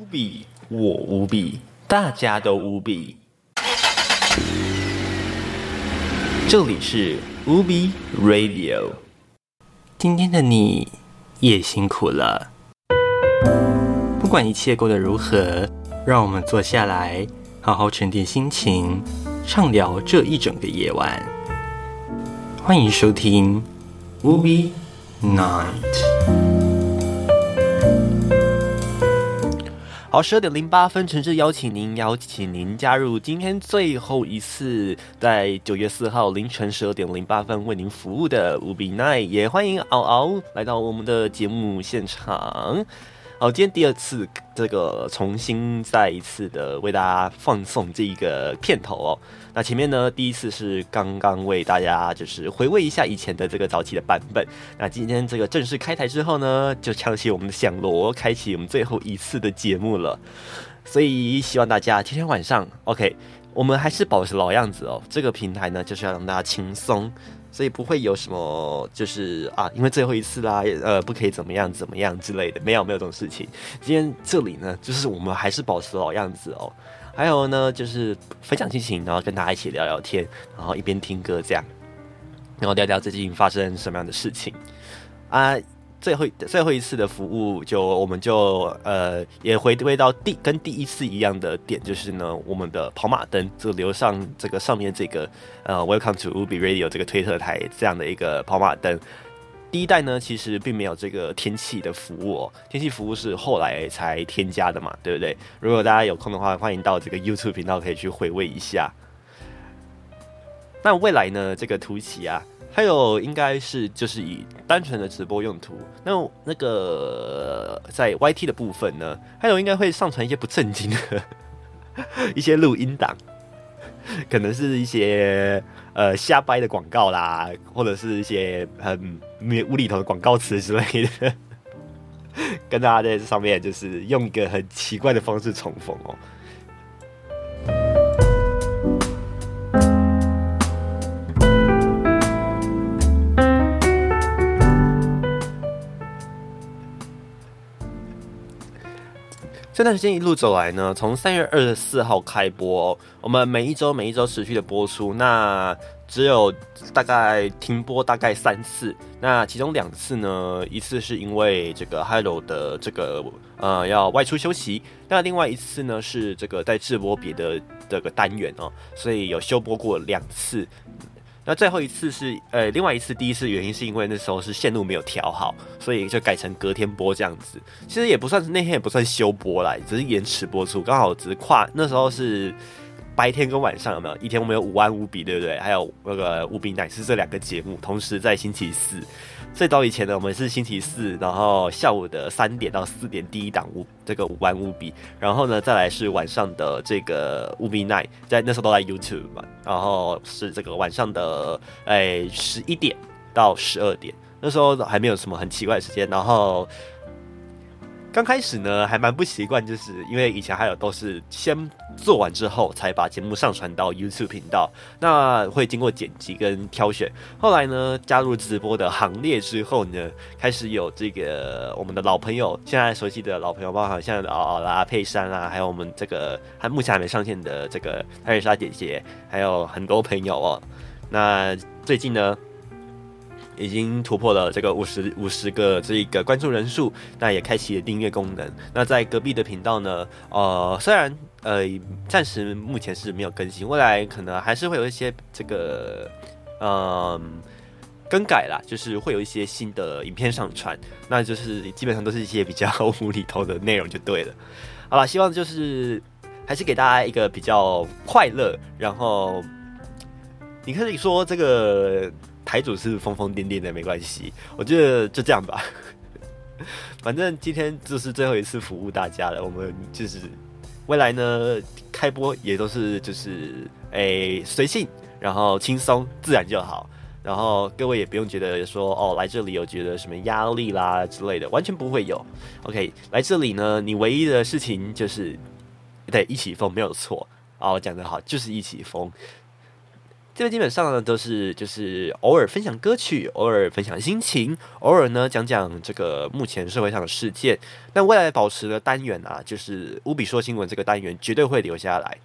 无比，我无比，大家都无比。这里是无比 Radio。今天的你也辛苦了。不管一切过得如何，让我们坐下来，好好沉淀心情，畅聊这一整个夜晚。欢迎收听无比 Night。好，十二点零八分，诚挚邀请您，邀请您加入今天最后一次在九月四号凌晨十二点零八分为您服务的无比 night，也欢迎嗷嗷来到我们的节目现场。好，今天第二次这个重新再一次的为大家放送这一个片头哦。那前面呢，第一次是刚刚为大家就是回味一下以前的这个早期的版本。那今天这个正式开台之后呢，就敲起我们的响锣，开启我们最后一次的节目了。所以希望大家今天晚上 OK，我们还是保持老样子哦。这个平台呢，就是要让大家轻松。所以不会有什么，就是啊，因为最后一次啦，呃，不可以怎么样怎么样之类的，没有没有这种事情。今天这里呢，就是我们还是保持老样子哦。还有呢，就是分享心情，然后跟大家一起聊聊天，然后一边听歌这样，然后聊聊最近发生什么样的事情啊。最后最后一次的服务，就我们就呃也回归到第跟第一次一样的点，就是呢，我们的跑马灯就留上这个上面这个呃 Welcome to Ubi Radio 这个推特台这样的一个跑马灯。第一代呢，其实并没有这个天气的服务哦，天气服务是后来才添加的嘛，对不对？如果大家有空的话，欢迎到这个 YouTube 频道可以去回味一下。那未来呢，这个图奇啊。还有应该是就是以单纯的直播用途，那那个在 YT 的部分呢，还有应该会上传一些不正经的 一些录音档，可能是一些呃瞎掰的广告啦，或者是一些很没无厘头的广告词之类的，跟大家在这上面就是用一个很奇怪的方式重逢哦。这段时间一路走来呢，从三月二十四号开播，我们每一周每一周持续的播出，那只有大概停播大概三次，那其中两次呢，一次是因为这个 Hello 的这个呃要外出休息，那另外一次呢是这个在直播别的这个单元哦，所以有休播过两次。那最后一次是呃，另外一次第一次原因是因为那时候是线路没有调好，所以就改成隔天播这样子。其实也不算是那天也不算休播啦，只是延迟播出，刚好只是跨那时候是白天跟晚上有没有？一天我们有五万五比，对不对？还有那个五比奶是这两个节目同时在星期四。最早以前呢，我们是星期四，然后下午的三点到四点第一档五这个五万五比，然后呢再来是晚上的这个五比 night，在那时候都在 YouTube 嘛，然后是这个晚上的哎十一点到十二点，那时候还没有什么很奇怪的时间，然后。刚开始呢，还蛮不习惯，就是因为以前还有都是先做完之后才把节目上传到 YouTube 频道，那会经过剪辑跟挑选。后来呢，加入直播的行列之后呢，开始有这个我们的老朋友，现在熟悉的老朋友，包括像嗷嗷啦、佩珊啦，还有我们这个还目前还没上线的这个艾瑞莎姐姐，还有很多朋友哦。那最近呢？已经突破了这个五十五十个这一个关注人数，那也开启了订阅功能。那在隔壁的频道呢？呃，虽然呃暂时目前是没有更新，未来可能还是会有一些这个嗯更改啦，就是会有一些新的影片上传，那就是基本上都是一些比较 无厘头的内容就对了。好了，希望就是还是给大家一个比较快乐，然后你可以说这个。台主是疯疯癫癫的，没关系，我觉得就这样吧。反正今天就是最后一次服务大家了，我们就是未来呢开播也都是就是诶随性，然后轻松自然就好。然后各位也不用觉得说哦来这里有觉得什么压力啦之类的，完全不会有。OK，来这里呢，你唯一的事情就是对一起疯没有错哦，讲的好就是一起疯。这边基本上呢都是就是偶尔分享歌曲，偶尔分享心情，偶尔呢讲讲这个目前社会上的事件。那未来保持的单元啊，就是乌比说新闻这个单元绝对会留下来。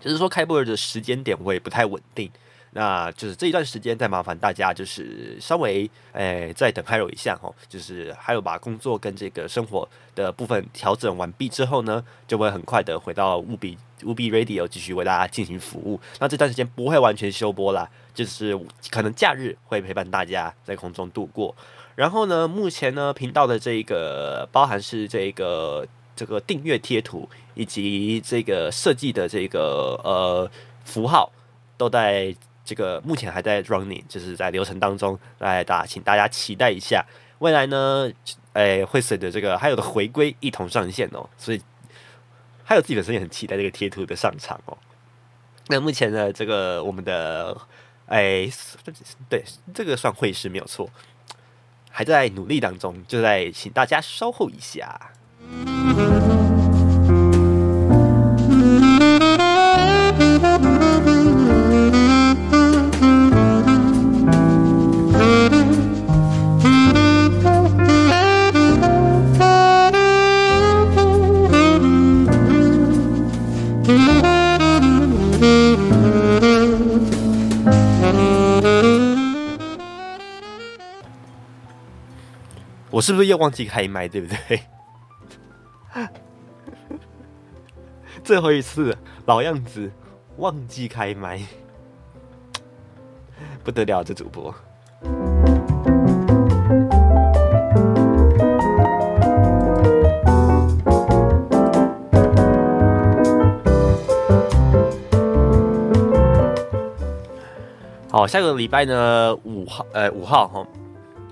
只是说开播的时间点会不太稳定，那就是这一段时间再麻烦大家就是稍微诶再等 hero 一下哦，就是 Hello 把工作跟这个生活的部分调整完毕之后呢，就会很快的回到务必务必 Radio 继续为大家进行服务。那这段时间不会完全休播啦，就是可能假日会陪伴大家在空中度过。然后呢，目前呢频道的这个包含是这个。这个订阅贴图以及这个设计的这个呃符号，都在这个目前还在 running，就是在流程当中。来，大家请大家期待一下，未来呢，诶会随着这个还有的回归一同上线哦。所以还有自己本身也很期待这个贴图的上场哦。那目前呢，这个我们的诶对这个算会师没有错，还在努力当中，就在请大家稍后一下。我是不是又忘记开麦？对不对？最后一次，老样子，忘记开麦，不得了，这主播。好，下个礼拜呢，五号，呃，五号哈。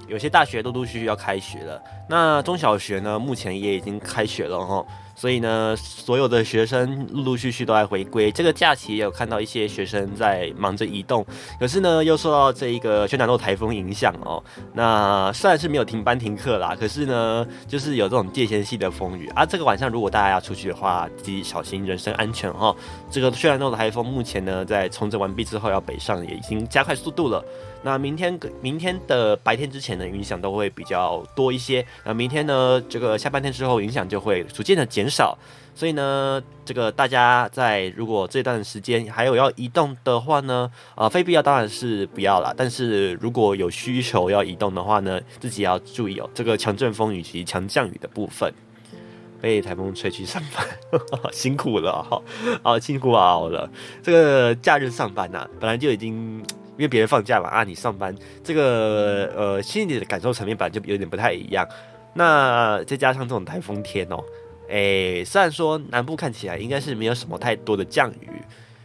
有些大学陆陆续续要开学了，那中小学呢，目前也已经开学了哈。所以呢，所有的学生陆陆续续都在回归。这个假期也有看到一些学生在忙着移动，可是呢，又受到这一个轩南诺台风影响哦。那虽然是没有停班停课啦，可是呢，就是有这种界限性的风雨啊。这个晚上如果大家要出去的话，自己小心人身安全哈。这个轩南诺的台风目前呢，在重整完毕之后要北上，也已经加快速度了。那明天明天的白天之前呢，影响都会比较多一些。那明天呢，这个下半天之后，影响就会逐渐的减少。所以呢，这个大家在如果这段时间还有要移动的话呢，啊，非必要当然是不要了。但是如果有需求要移动的话呢，自己要注意哦，这个强阵风以及强降雨的部分，被台风吹去上班，辛苦了哈，啊，辛苦熬了。这个假日上班呐，本来就已经。因为别人放假嘛，啊，你上班，这个呃心里的感受层面本来就有点不太一样。那再加上这种台风天哦，诶，虽然说南部看起来应该是没有什么太多的降雨，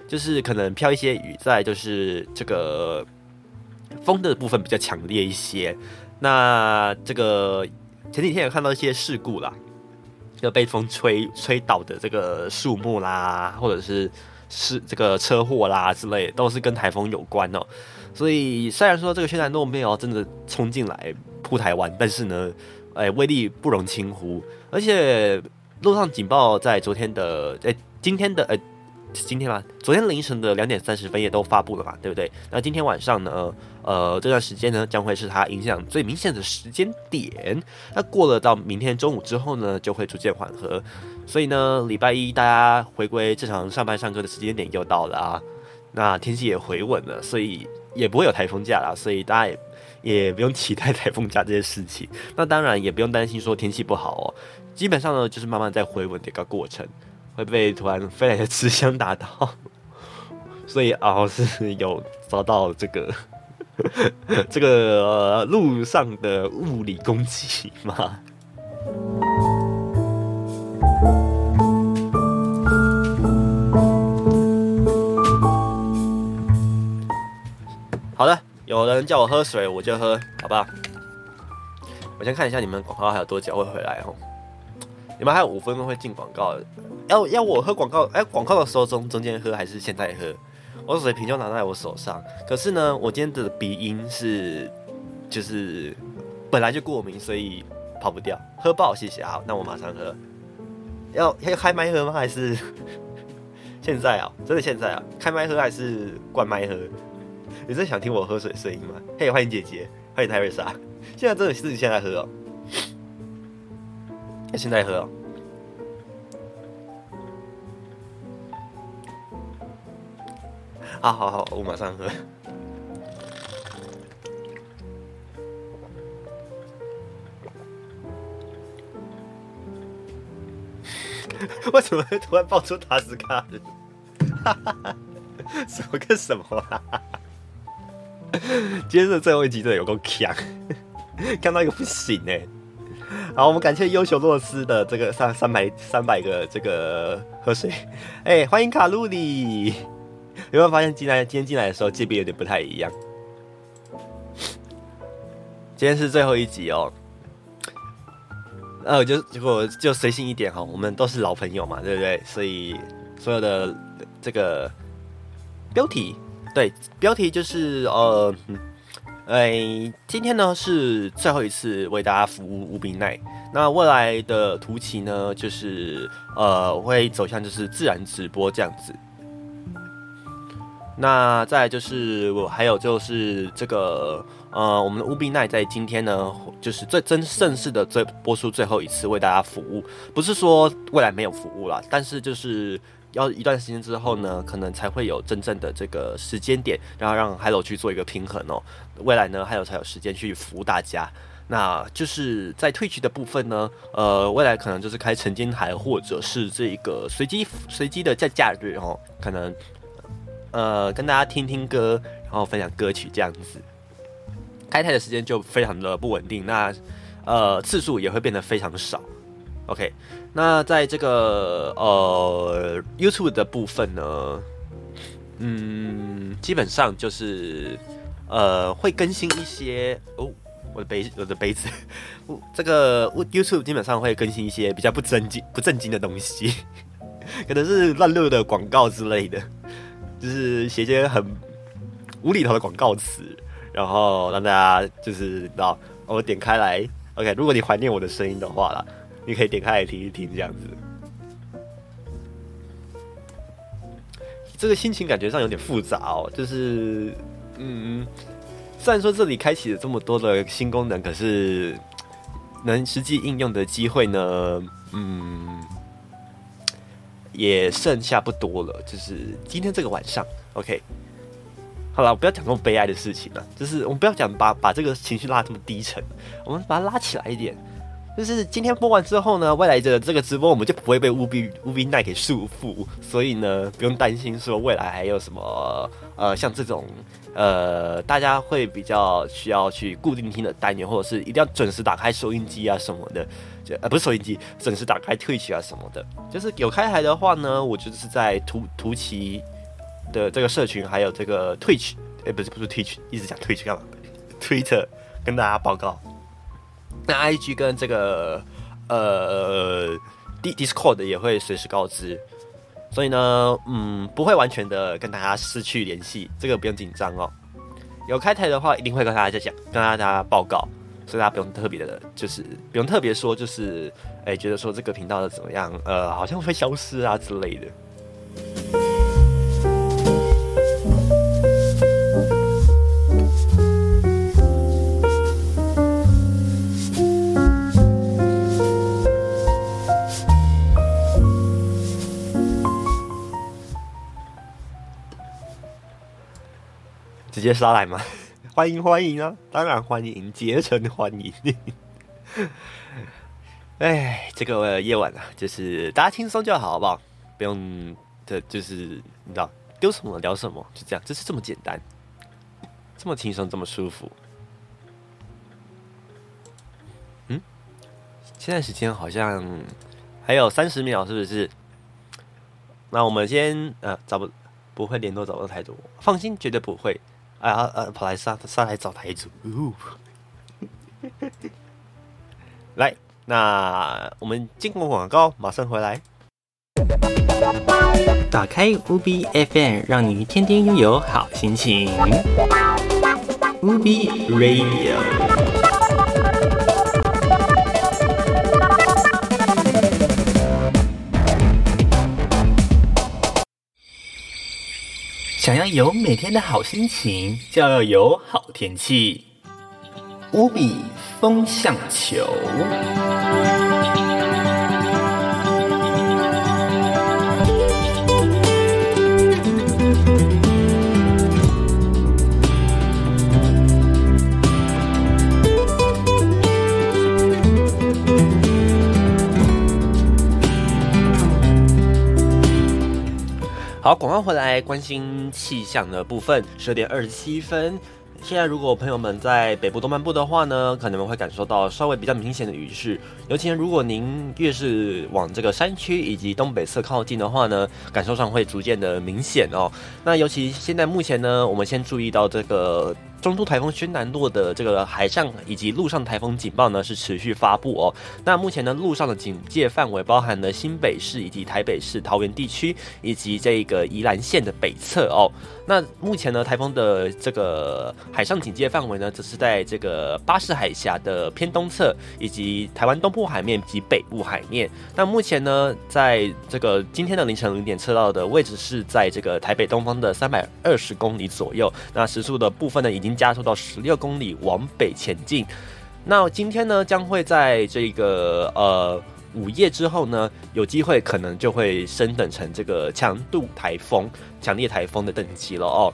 就是可能飘一些雨，在就是这个风的部分比较强烈一些。那这个前几天有看到一些事故啦，就被风吹吹倒的这个树木啦，或者是。是这个车祸啦之类，都是跟台风有关哦。所以虽然说这个轩南诺没有真的冲进来扑台湾，但是呢，哎，威力不容轻忽。而且路上警报在昨天的，哎，今天的，呃，今天吗？昨天凌晨的两点三十分也都发布了嘛，对不对？那今天晚上呢，呃，这段时间呢，将会是它影响最明显的时间点。那过了到明天中午之后呢，就会逐渐缓和。所以呢，礼拜一大家回归正常上班上课的时间点又到了啊，那天气也回稳了，所以也不会有台风假了，所以大家也也不用期待台风假这件事情。那当然也不用担心说天气不好哦，基本上呢就是慢慢在回稳的一个过程，会被突然飞来的纸箱打到，所以啊是有遭到这个 这个路上的物理攻击吗？好的，有人叫我喝水，我就喝，好不好？我先看一下你们广告还有多久会回来哦。你们还有五分钟会进广告，要要我喝广告？哎，广告的时候中中间喝还是现在喝？我水瓶就拿在我手上，可是呢，我今天的鼻音是就是本来就过敏，所以跑不掉。喝爆，谢谢。好，那我马上喝。要要开麦喝吗？还是现在啊，真的现在啊，开麦喝还是关麦喝？你是想听我喝水声音吗？嘿，欢迎姐姐，欢迎泰瑞莎。现在真的是现在喝哦，现在喝哦。啊，好好，我马上喝。为什么会突然爆出塔斯卡？哈哈哈，什么跟什么啊？今天的最后一集真的有够强，看到一个不行哎。好，我们感谢优秀洛斯的这个三三百三百个这个喝水。哎，欢迎卡路里。有没有发现进来今天进来的时候界别有点不太一样？今天是最后一集哦。那我，就结果就随性一点哈，我们都是老朋友嘛，对不对？所以所有的这个标题，对，标题就是呃，哎，今天呢是最后一次为大家服务无比奈。那未来的图奇呢，就是呃会走向就是自然直播这样子。那再就是我还有就是这个。呃，我们的乌比奈在今天呢，就是最真正式的最播出最后一次为大家服务，不是说未来没有服务了，但是就是要一段时间之后呢，可能才会有真正的这个时间点，然后让 Hello 去做一个平衡哦。未来呢，Hello 才有时间去服务大家。那就是在退去的部分呢，呃，未来可能就是开晨间台或者是这个随机随机的在假日哦，可能呃跟大家听听歌，然后分享歌曲这样子。开台的时间就非常的不稳定，那呃次数也会变得非常少。OK，那在这个呃 YouTube 的部分呢，嗯，基本上就是呃会更新一些哦，我的杯我的杯子，这个 YouTube 基本上会更新一些比较不正经不正经的东西，可能是乱录的广告之类的，就是写些很无厘头的广告词。然后让大家就是到我点开来，OK。如果你怀念我的声音的话啦，你可以点开来听一听这样子。这个心情感觉上有点复杂哦，就是嗯，虽然说这里开启了这么多的新功能，可是能实际应用的机会呢，嗯，也剩下不多了。就是今天这个晚上，OK。好了，不要讲这么悲哀的事情了。就是我们不要讲把把这个情绪拉这么低沉，我们把它拉起来一点。就是今天播完之后呢，未来的这个直播我们就不会被乌比乌比奈给束缚，所以呢，不用担心说未来还有什么呃像这种呃大家会比较需要去固定听的单元，或者是一定要准时打开收音机啊什么的，就呃不是收音机，准时打开 Twitch 啊什么的。就是有开台的话呢，我就是在图图奇。的这个社群还有这个 Twitch，哎，不是不是 Twitch，一直讲 Twitch 干嘛？Twitter 跟大家报告。那 IG 跟这个呃 D Discord 也会随时告知，所以呢，嗯，不会完全的跟大家失去联系，这个不用紧张哦。有开台的话，一定会跟大家讲，跟大家报告，所以大家不用特别的，就是不用特别说，就是哎，觉得说这个频道的怎么样，呃，好像会消失啊之类的。直接杀来吗？欢迎欢迎啊！当然欢迎，竭诚欢迎。哎，这个夜晚啊，就是大家轻松就好，好不好？不用的，就是你知道，丢什么聊什么，就这样，就是这么简单，这么轻松，这么舒服。嗯，现在时间好像还有三十秒，是不是？那我们先呃，找不不会联络找不到太多，放心，绝对不会。哎呀，呃，跑来上上来找台主，来，那我们进过广告，马上回来。打开 UB FM，让你天天拥有好心情。UB Radio。想要有每天的好心情，就要有好天气。无比风向球。好，广告回来，关心气象的部分，十二点二十七分。现在，如果朋友们在北部东半部的话呢，可能会感受到稍微比较明显的雨势。尤其如果您越是往这个山区以及东北侧靠近的话呢，感受上会逐渐的明显哦。那尤其现在目前呢，我们先注意到这个。中度台风轩南洛的这个海上以及陆上台风警报呢是持续发布哦。那目前呢，陆上的警戒范围包含了新北市以及台北市桃园地区以及这个宜兰县的北侧哦。那目前呢，台风的这个海上警戒范围呢，只是在这个巴士海峡的偏东侧以及台湾东部海面及北部海面。那目前呢，在这个今天的凌晨零点测到的位置是在这个台北东方的三百二十公里左右。那时速的部分呢，已经。加速到十六公里往北前进，那今天呢将会在这个呃午夜之后呢，有机会可能就会升等成这个强度台风、强烈台风的等级了哦。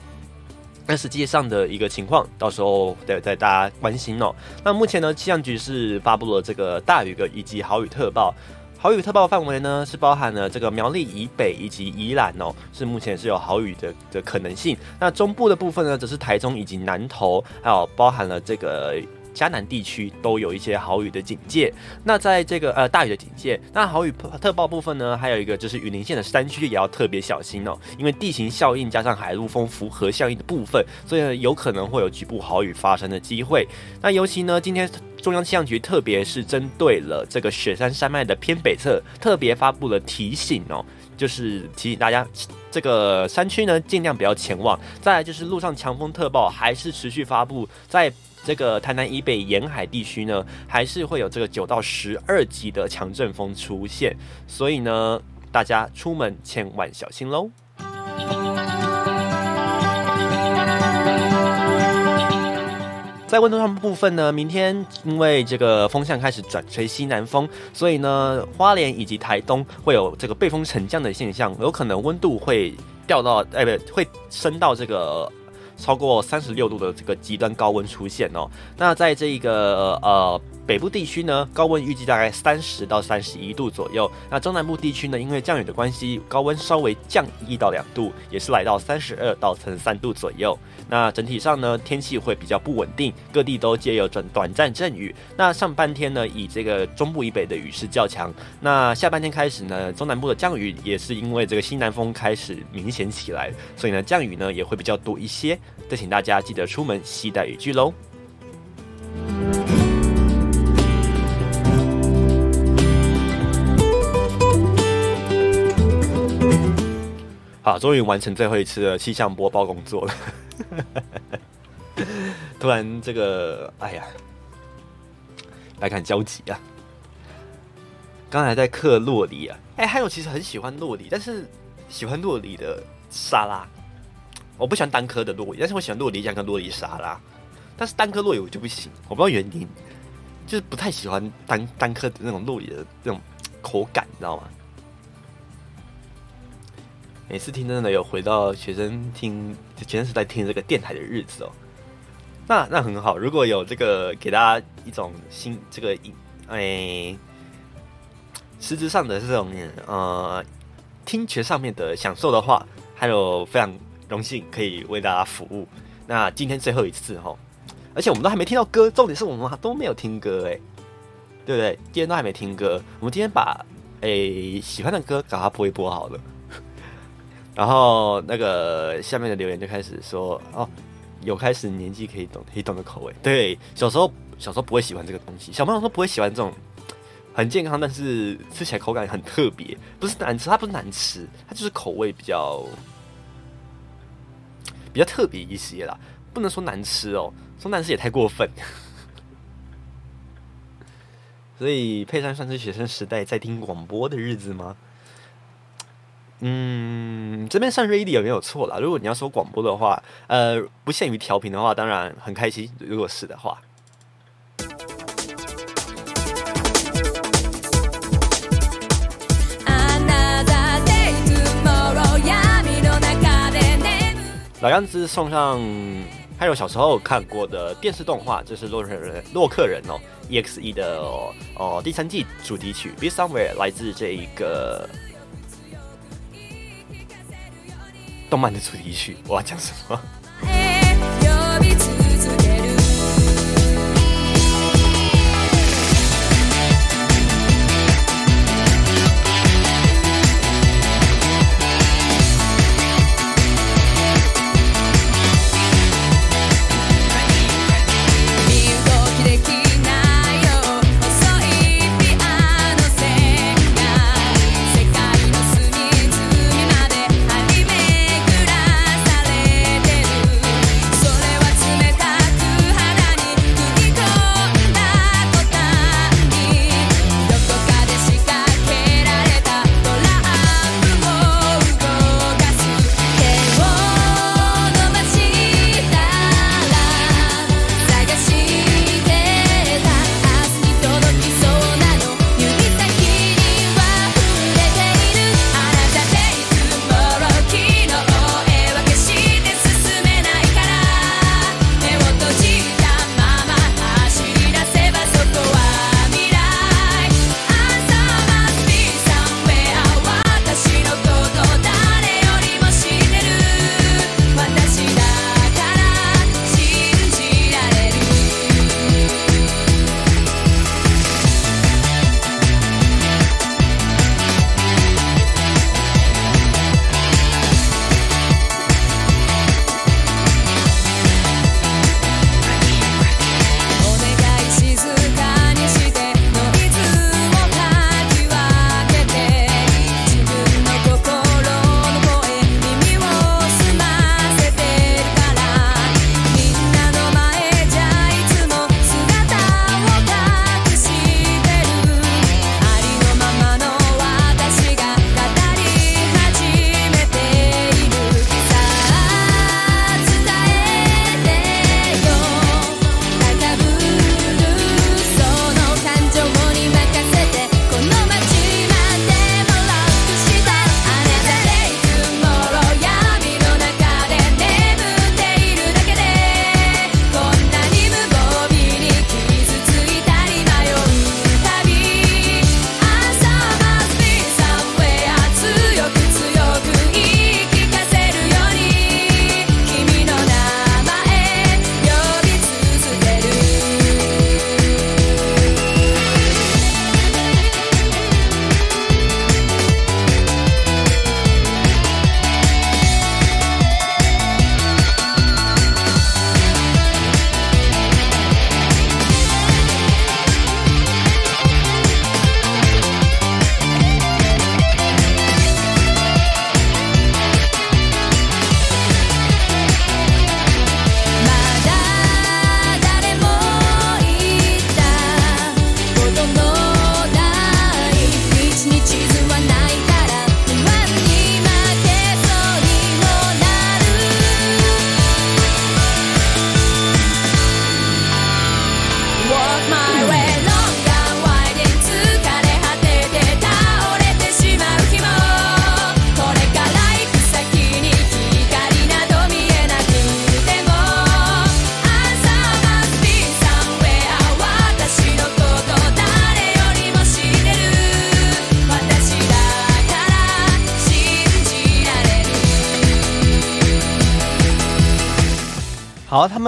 那实际上的一个情况，到时候得再大家关心哦。那目前呢，气象局是发布了这个大雨个以及豪雨特报。豪雨特报范围呢，是包含了这个苗栗以北以及宜兰哦，是目前是有豪雨的的可能性。那中部的部分呢，则是台中以及南投，还有包含了这个。嘉南地区都有一些豪雨的警戒，那在这个呃大雨的警戒，那豪雨特报部分呢，还有一个就是雨林县的山区也要特别小心哦，因为地形效应加上海陆风符合效应的部分，所以有可能会有局部豪雨发生的机会。那尤其呢，今天中央气象局特别是针对了这个雪山山脉的偏北侧，特别发布了提醒哦，就是提醒大家这个山区呢尽量不要前往。再来就是路上强风特报还是持续发布在。这个台南以北沿海地区呢，还是会有这个九到十二级的强阵风出现，所以呢，大家出门千万小心喽。在温度上部分呢，明天因为这个风向开始转吹西南风，所以呢，花莲以及台东会有这个背风沉降的现象，有可能温度会掉到，哎，不对，会升到这个。超过三十六度的这个极端高温出现哦，那在这一个呃。北部地区呢，高温预计大概三十到三十一度左右。那中南部地区呢，因为降雨的关系，高温稍微降一到两度，也是来到三十二到三十三度左右。那整体上呢，天气会比较不稳定，各地都皆有短短暂阵雨。那上半天呢，以这个中部以北的雨势较强。那下半天开始呢，中南部的降雨也是因为这个西南风开始明显起来，所以呢，降雨呢也会比较多一些。再请大家记得出门携带雨具喽。好，终于完成最后一次的气象播报工作了。突然，这个，哎呀，来看交集啊！刚才在嗑洛梨啊，哎，还有其实很喜欢洛梨，但是喜欢洛梨的沙拉，我不喜欢单颗的洛梨，但是我喜欢洛梨酱跟洛梨沙拉，但是单颗洛梨我就不行，我不知道原因，就是不太喜欢单单颗的那种洛梨的那种口感，你知道吗？每次听真的有回到学生听学生时代听这个电台的日子哦，那那很好。如果有这个给大家一种新这个诶实质上的这种呃听觉上面的享受的话，还有非常荣幸可以为大家服务。那今天最后一次哈，而且我们都还没听到歌，重点是我们都没有听歌哎，对不对？今天都还没听歌，我们今天把诶喜欢的歌给它播一播好了。然后那个下面的留言就开始说哦，有开始年纪可以懂可以懂的口味。对，小时候小时候不会喜欢这个东西，小朋友说不会喜欢这种很健康，但是吃起来口感很特别，不是难吃，它不是难吃，它就是口味比较比较特别一些啦，不能说难吃哦，说难吃也太过分。所以佩珊算是学生时代在听广播的日子吗？嗯，这边上 radio 没有错啦。如果你要说广播的话，呃，不限于调频的话，当然很开心。如果是的话。老样子送上，还有小时候看过的电视动画，就是洛克人洛克人哦，EXE 的哦第三季主题曲《Be Somewhere》，来自这一个动漫的主题曲。我要讲什么？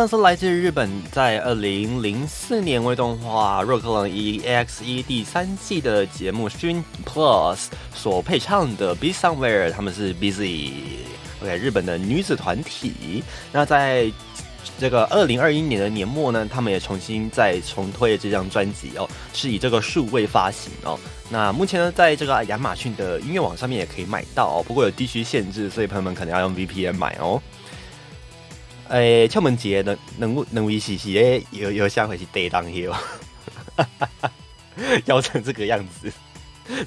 们是来自日本，在二零零四年为动画《洛克人 EXE》第三季的节目《Stream Plus》所配唱的《Be Somewhere》，他们是 Busy，OK，日本的女子团体。那在这个二零二一年的年末呢，他们也重新再重推这张专辑哦，是以这个数位发行哦。那目前呢，在这个亚马逊的音乐网上面也可以买到哦，不过有地区限制，所以朋友们可能要用 VPN 买哦。诶敲门姐能能能维持时诶有有下回是对当 here 成这个样子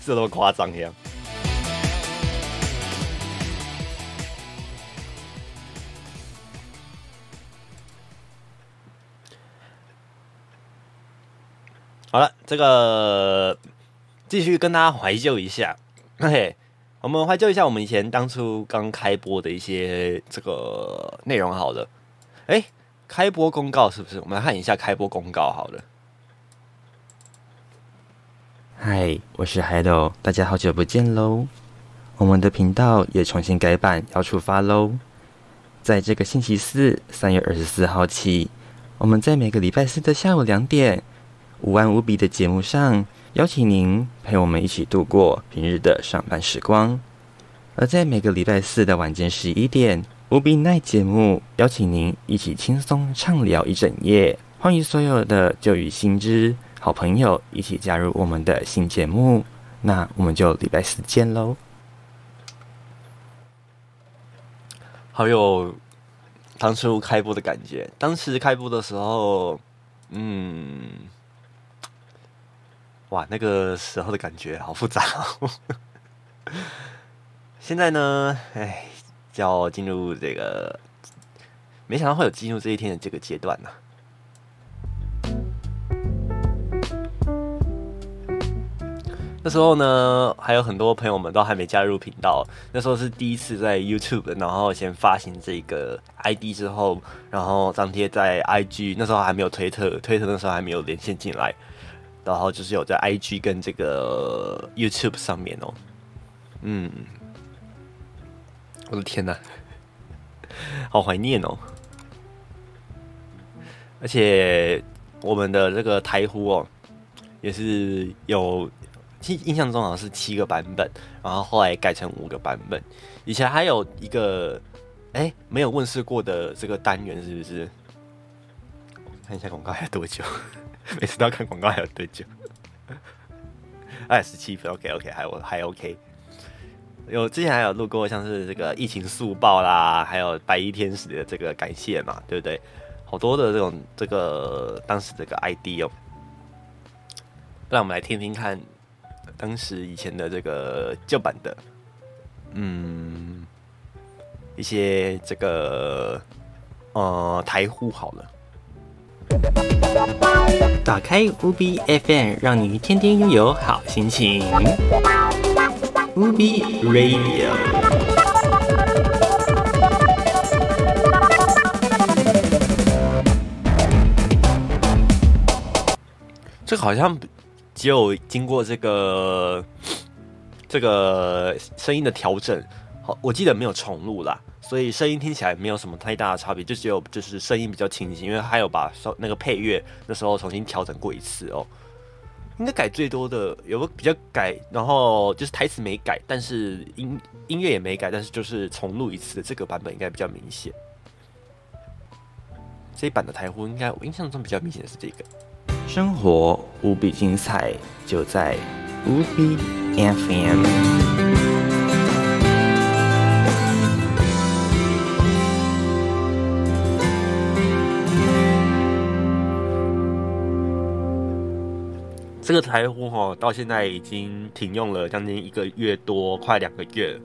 这么夸张呀好了这个继续跟大家怀旧一下。嘿嘿我们怀旧一下我们以前当初刚开播的一些这个内容。好了，哎，开播公告是不是？我们来看一下开播公告。好了，嗨，我是海斗，大家好久不见喽！我们的频道也重新改版，要出发喽！在这个星期四，三月二十四号起，我们在每个礼拜四的下午两点。五万无比的节目上，邀请您陪我们一起度过平日的上班时光；而在每个礼拜四的晚间十一点，无比奈节目邀请您一起轻松畅聊一整夜。欢迎所有的旧与新知好朋友一起加入我们的新节目，那我们就礼拜四见喽！好有当初开播的感觉，当时开播的时候，嗯。哇，那个时候的感觉好复杂。哦现在呢，哎，要进入这个，没想到会有进入这一天的这个阶段呢。那时候呢，还有很多朋友们都还没加入频道。那时候是第一次在 YouTube，然后先发行这个 ID 之后，然后张贴在 IG。那时候还没有推特，推特那时候还没有连线进来。然后就是有在 IG 跟这个 YouTube 上面哦，嗯，我的天呐，好怀念哦！而且我们的这个台呼哦，也是有印印象中好像是七个版本，然后后来改成五个版本。以前还有一个哎没有问世过的这个单元，是不是？看一下广告还有多久。每次都要看广告还要对久，二十七分，OK OK，还我还 OK。有之前还有录过像是这个疫情速报啦，还有白衣天使的这个感谢嘛，对不对？好多的这种这个当时这个 ID 哦。让我们来听听看当时以前的这个旧版的，嗯，一些这个呃台呼好了。打开 UB FM，让你天天拥有好心情。UB Radio，这好像只有经过这个这个声音的调整，好，我记得没有重录啦。所以声音听起来没有什么太大的差别，就只有就是声音比较清晰，因为还有把那个配乐那时候重新调整过一次哦。应该改最多的有个比较改，然后就是台词没改，但是音音乐也没改，但是就是重录一次的这个版本应该比较明显。这一版的台呼应该我印象中比较明显的是这个。生活无比精彩，就在无比 FM。个台呼哈到现在已经停用了将近一个月多，快两个月。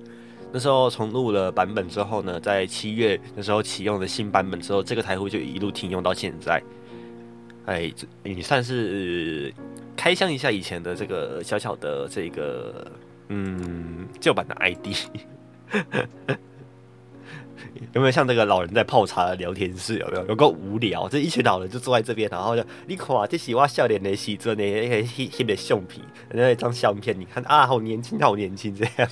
那时候重录了版本之后呢，在七月的时候启用的新版本之后，这个台呼就一路停用到现在。哎，你算是开箱一下以前的这个小小的这个嗯旧版的 ID。有没有像这个老人在泡茶的聊天室？有没有？有够无聊！这一群老人就坐在这边，然后就你看，这是我笑脸的时阵的那个黑黑的相片，那张相片，你看啊，好年轻，好年轻，这样。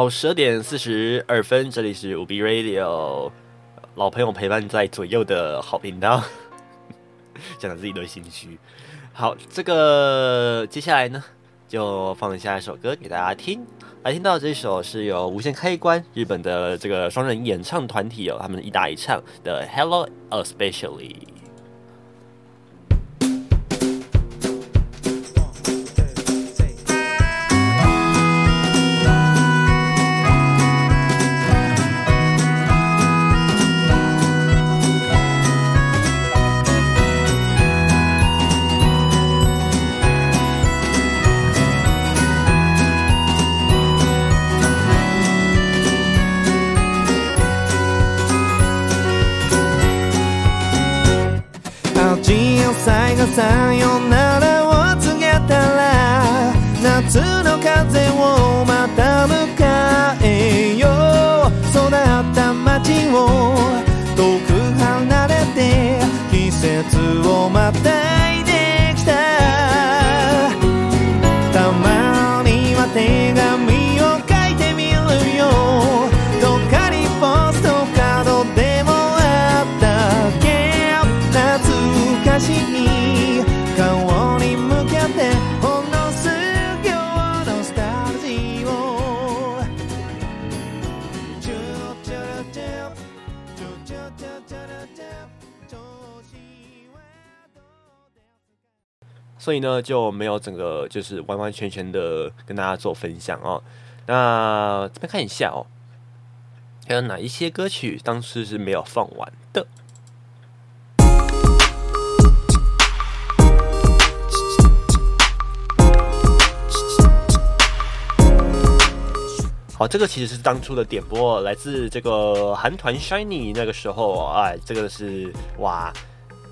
好，十二点四十二分，这里是五 B Radio，老朋友陪伴在左右的好频道，讲的自己的心虚。好，这个接下来呢，就放下一首歌给大家听。来听到这首是由无限开关日本的这个双人演唱团体哦，他们一搭一唱的《Hello Especially》。さよならを告げたら夏の風をまた迎えよう。育った街を遠く離れて季節をまたいできた。たまには手紙所以呢就没有整个就是完完全全的跟大家做分享哦。那这边看一下哦，还有哪一些歌曲当时是没有放完的？好，这个其实是当初的点播，来自这个韩团 Shiny 那个时候，哎，这个是哇，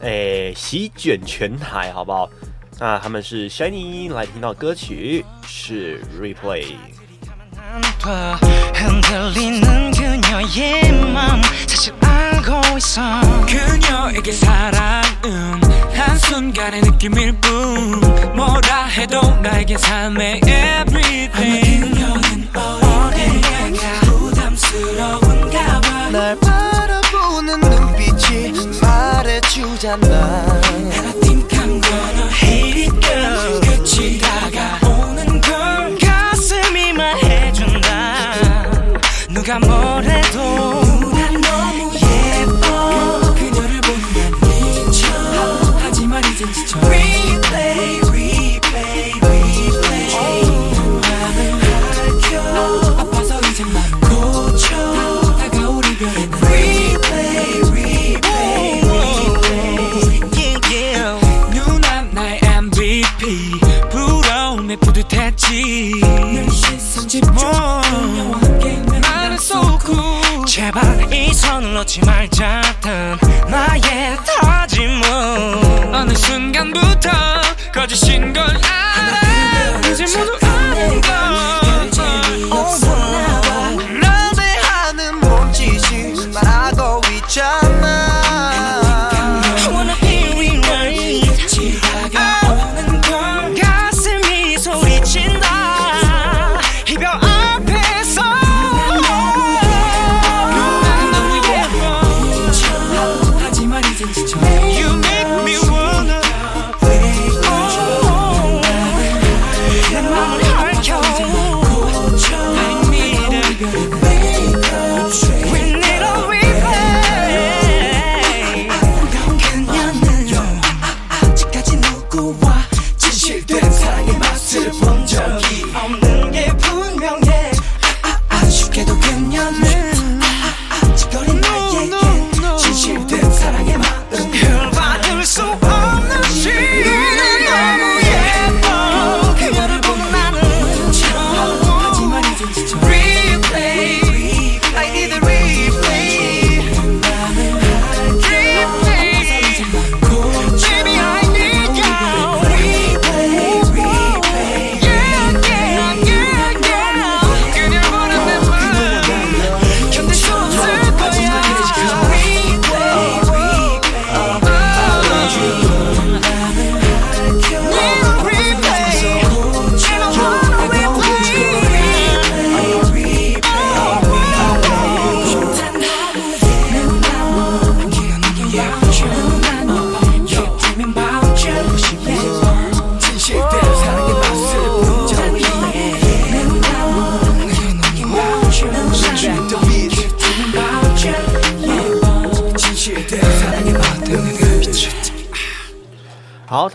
哎，席卷全台，好不好？那他们是 Shiny 来听到歌曲是 Replay。 흔들리는 그녀의 맘 사실 알고 있어 그녀에게 사랑은 한순간의 느낌일 뿐 뭐라 해도 나에겐 삶의 everything 그녀는 어딘가 부담스러운가 봐날 바라보는 눈빛이 말해주잖아 hate 끝이 다가오는 걸 가슴이 말해준다. 누가 뭐 이 손을 놓지 말자던 나의 다짐은 어느 순간부터 거짓인 걸 알아. 이제 모두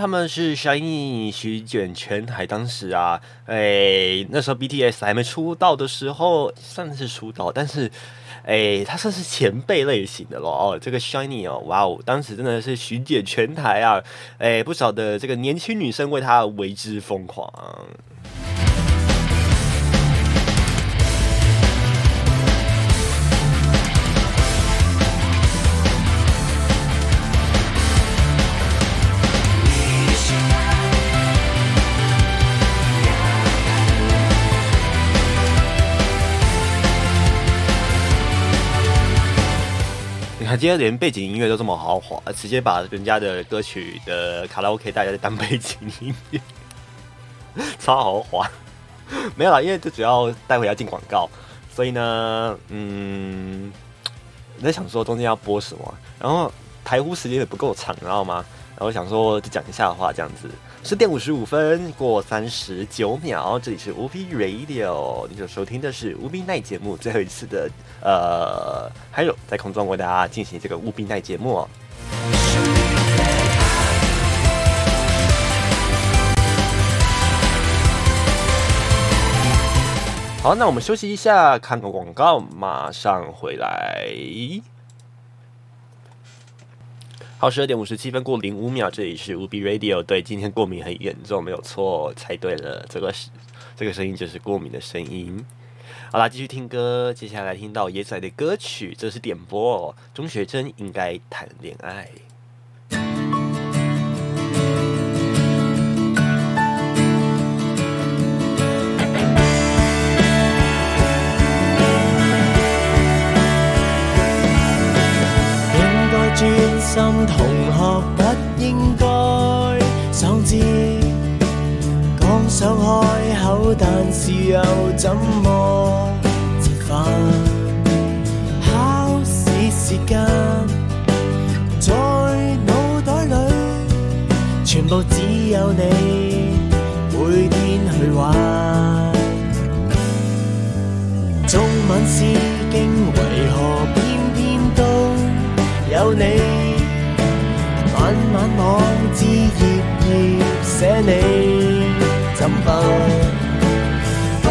他们是 Shiny 席卷全台，当时啊，哎，那时候 BTS 还没出道的时候，算是出道，但是，哎，他算是前辈类型的咯。哦。这个 Shiny 哦，哇哦，当时真的是席卷全台啊，哎，不少的这个年轻女生为他为之疯狂。他今天连背景音乐都这么豪华，直接把人家的歌曲的卡拉 OK 大家当背景音乐，超豪华。没有啦，因为这主要待会要进广告，所以呢，嗯，我在想说中间要播什么，然后台呼时间也不够长，知道吗？然后想说就讲一下话，这样子。十点五十五分过三十九秒，这里是无 B Radio，你所收听的是无 B 奈节目最后一次的呃，还有在空中为大家进行这个无 B 奈节目。好，那我们休息一下，看个广告，马上回来。好，十二点五十七分过零五秒，这里是无 B Radio。对，今天过敏很严重，没有错，猜对了，这个是这个声音就是过敏的声音。好啦，继续听歌，接下来听到野仔的歌曲，这是点播哦。钟学真应该谈恋爱。同學不應該喪志，講想開口，但是又怎麼折返？考試時間在腦袋裏，全部只有你，每天去玩。中文詩經為何偏偏都有你？晚晚網誌頁頁寫你，怎辦？不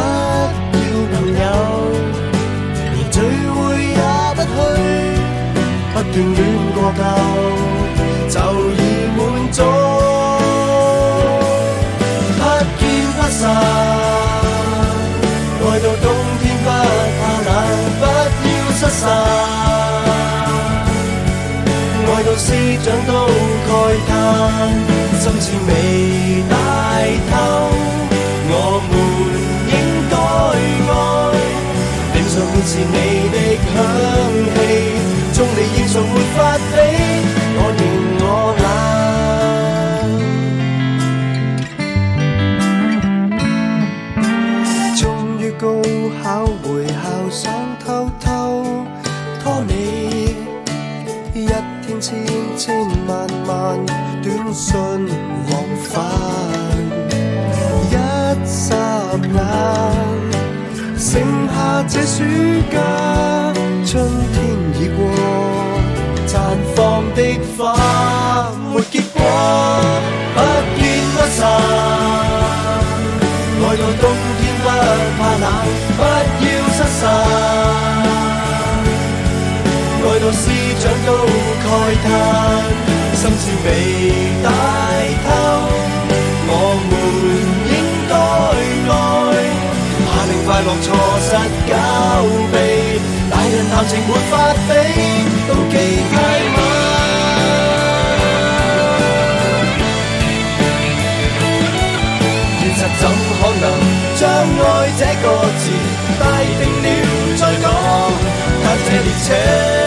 要朋友，連聚會也不去，不斷戀過舊，就已滿足。不見不散，愛到冬天不怕冷，不要失散。个司长都慨叹心似未大透我们应该爱。脸上满是你的香气中你英俊千千萬萬短信往返，一霎眼，剩下這暑假，春天已過，綻放的花沒結果，不见不散，愛到冬天不怕冷，不要失散。愛到師長都叹，心事未大透。我們應該愛，怕令快樂錯失交臂。大人談情沒法比，妒忌太晚。現實怎可能將愛這個字帶定了再講？但這列車。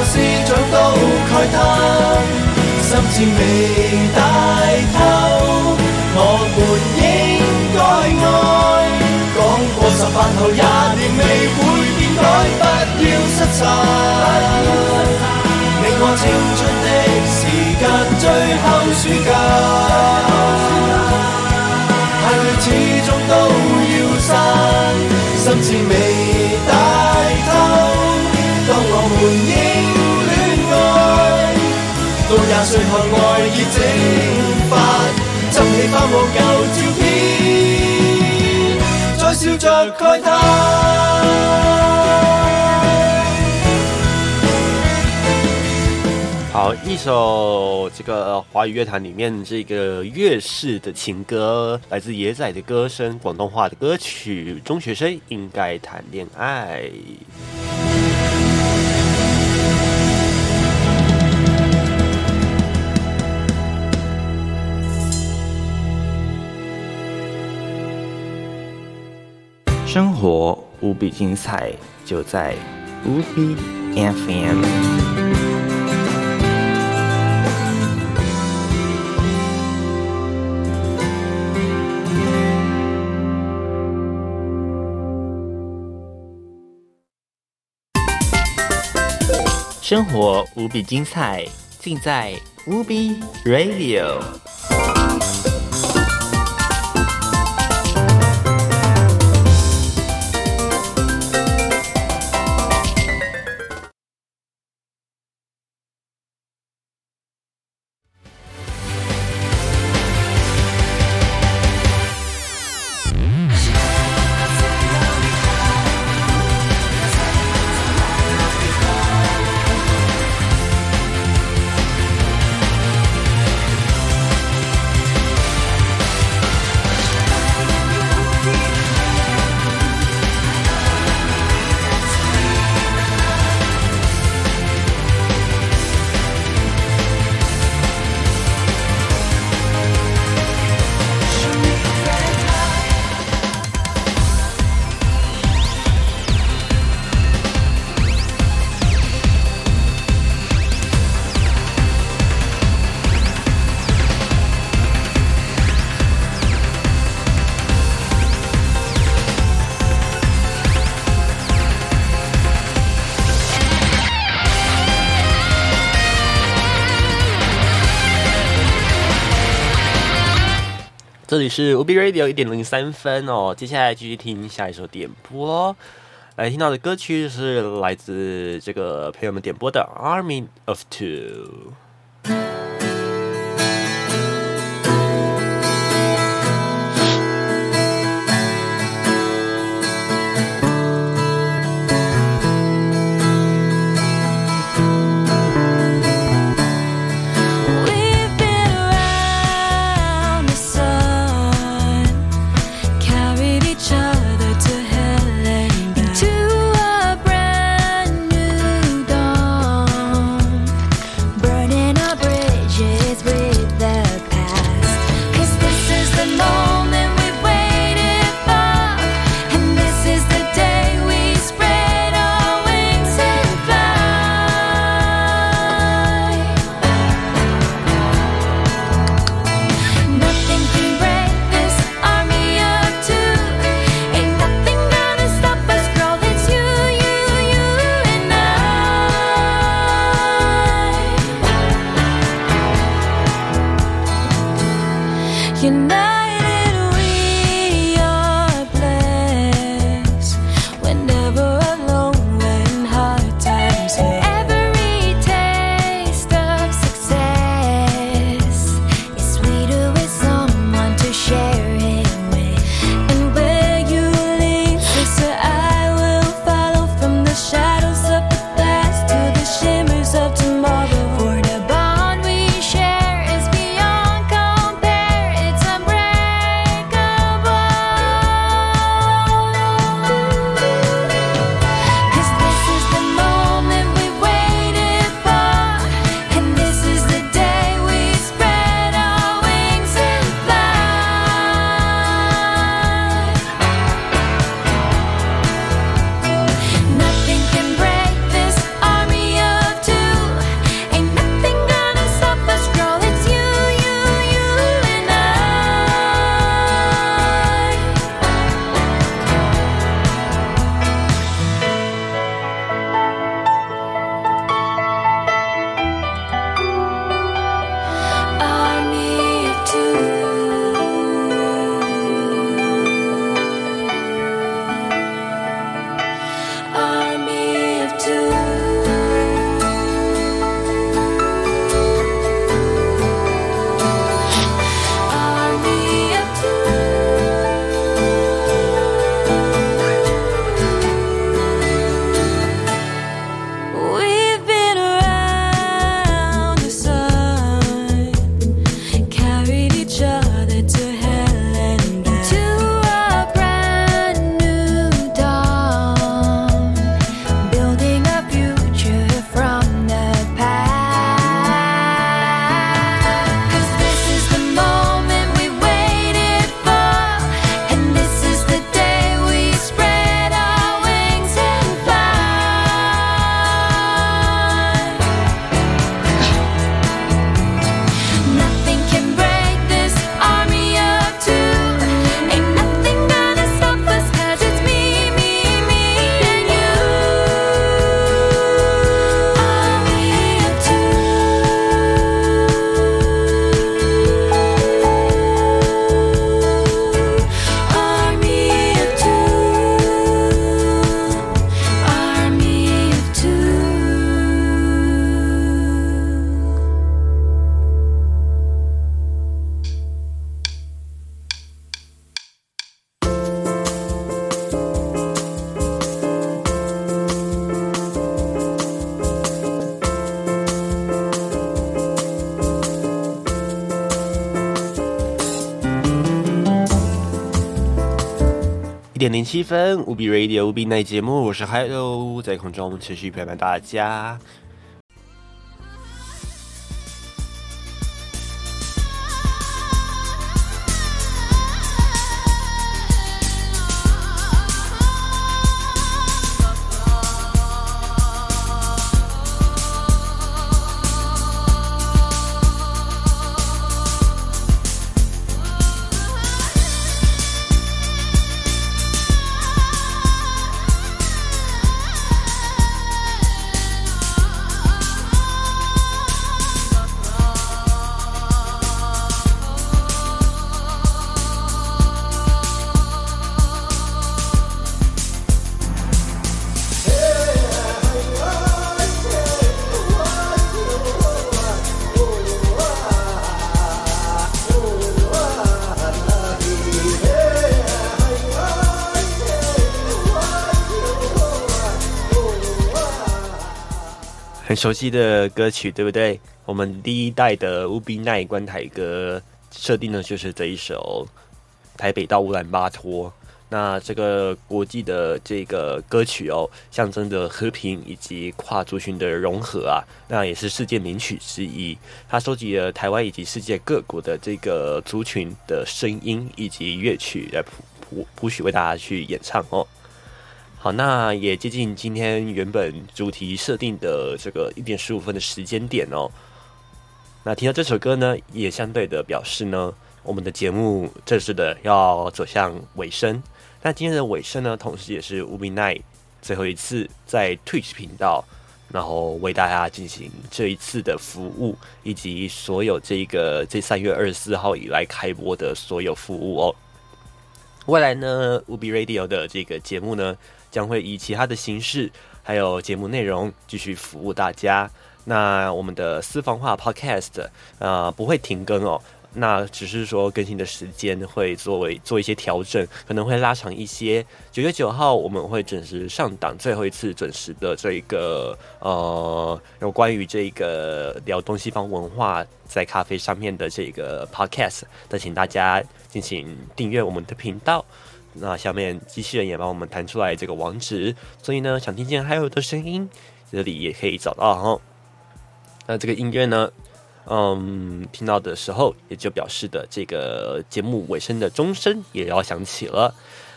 愛到師長都慨嘆，心志未大透。我們應該愛，講過十八後也年未會變改，不要失散。你我青春的時間。後暑假，孩兒始終都要散，心志未到廿歲後愛意蒸發，執起翻往舊照片，再笑着蓋它。好，一首这个华语乐坛里面这个粤式的情歌，来自野仔的歌声，广东话的歌曲，中学生应该谈恋爱。生活无比精彩，就在无比 FM。生活无比精彩，尽在 u b Radio。这里是 UB Radio 一点零三分哦，接下来继续听下一首点播。来听到的歌曲是来自这个朋友们点播的《Army of Two》。零七分，无比 Radio 无比奈节目，我是 Hello，在空中持续陪伴大家。熟悉的歌曲，对不对？我们第一代的乌比奈关台歌设定的就是这一首《台北到乌兰巴托》。那这个国际的这个歌曲哦，象征着和平以及跨族群的融合啊，那也是世界名曲之一。它收集了台湾以及世界各国的这个族群的声音以及乐曲来谱谱谱曲为大家去演唱哦。好，那也接近今天原本主题设定的这个一点十五分的时间点哦。那听到这首歌呢，也相对的表示呢，我们的节目正式的要走向尾声。那今天的尾声呢，同时也是 Ubi Night 最后一次在 Twitch 频道，然后为大家进行这一次的服务，以及所有这个这三月二十四号以来开播的所有服务哦。未来呢，Ubi Radio 的这个节目呢，将会以其他的形式，还有节目内容继续服务大家。那我们的私房话 Podcast 呃不会停更哦，那只是说更新的时间会作为做一些调整，可能会拉长一些。九月九号我们会准时上档，最后一次准时的这一个呃有关于这个聊东西方文化在咖啡上面的这个 Podcast，那请大家进行订阅我们的频道。那下面机器人也帮我们弹出来这个网址，所以呢，想听见还有的声音，这里也可以找到哦。那这个音乐呢，嗯，听到的时候也就表示的这个节目尾声的钟声也要响起了。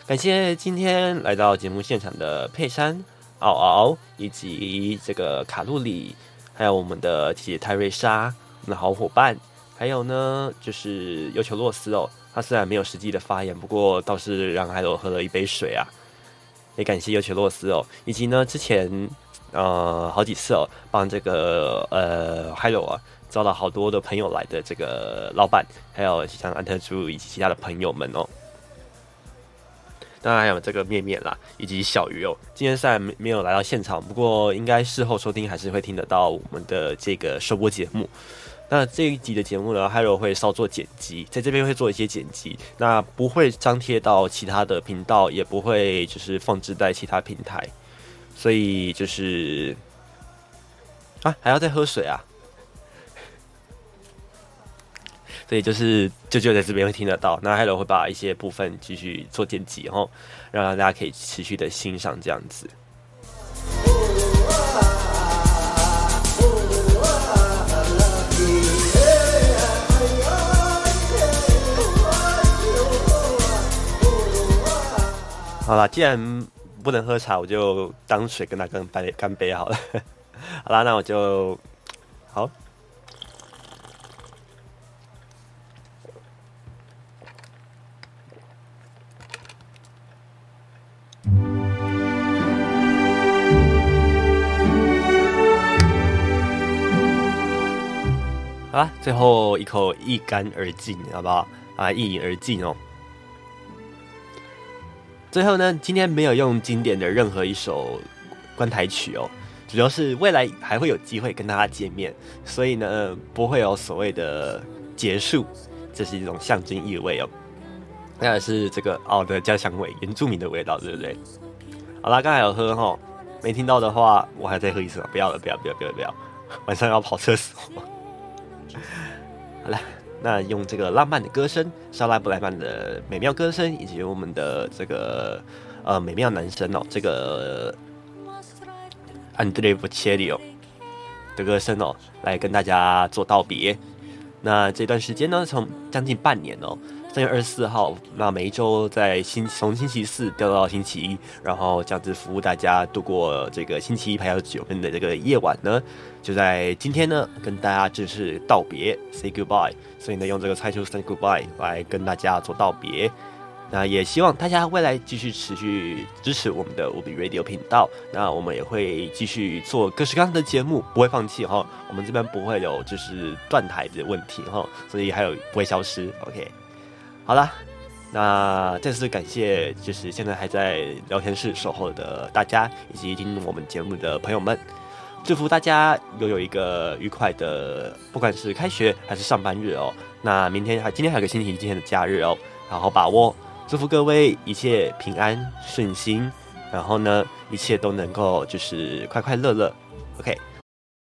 感谢今天来到节目现场的佩珊、嗷嗷以及这个卡路里，还有我们的姐姐泰瑞莎，我们的好伙伴，还有呢就是尤球洛斯哦。他虽然没有实际的发言，不过倒是让海罗喝了一杯水啊。也感谢尤奇洛斯哦，以及呢之前呃好几次哦帮这个呃海罗啊招了好多的朋友来的这个老板，还有像安特朱以及其他的朋友们哦。当然还有这个面面啦，以及小鱼哦。今天虽然没没有来到现场，不过应该事后收听还是会听得到我们的这个收播节目。那这一集的节目呢，Hello 会稍作剪辑，在这边会做一些剪辑，那不会张贴到其他的频道，也不会就是放置在其他平台，所以就是啊，还要再喝水啊，所以就是就就在这边会听得到。那 Hello 会把一些部分继续做剪辑，然后让大家可以持续的欣赏这样子。好了，既然不能喝茶，我就当水跟他干杯干杯好了。好啦，那我就好。好啦，最后一口一干而尽，好不好？啊，一饮而尽哦。最后呢，今天没有用经典的任何一首关台曲哦，主要是未来还会有机会跟大家见面，所以呢不会有所谓的结束，这是一种象征意味哦。那也是这个奥的家乡味，原住民的味道，对不对？好啦，刚才有喝哈，没听到的话，我还再喝一次。不要了，不要，不要，不要，不要，晚上要跑厕所。好了，那用这个浪漫的歌声，莎拉布莱曼的美妙歌声，以及我们的这个呃美妙男声哦，这个 Andrea Bocelli 哦的歌声哦，来跟大家做道别。那这段时间呢，从将近半年哦，三月二十四号，那每一周在星从星期四调到星期一，然后这样子服务大家度过这个星期一排到九分的这个夜晚呢，就在今天呢，跟大家正式道别，say goodbye。所以呢，用这个猜球 say goodbye 来跟大家做道别。那也希望大家未来继续持续支持我们的无比 Radio 频道。那我们也会继续做各式各样的节目，不会放弃哈。我们这边不会有就是断台的问题哈，所以还有不会消失。OK，好啦，那再次感谢就是现在还在聊天室守候的大家，以及听我们节目的朋友们。祝福大家拥有一个愉快的，不管是开学还是上班日哦。那明天还今天还有个星期一今天的假日哦，好好把握。祝福各位一切平安顺心，然后呢，一切都能够就是快快乐乐。OK，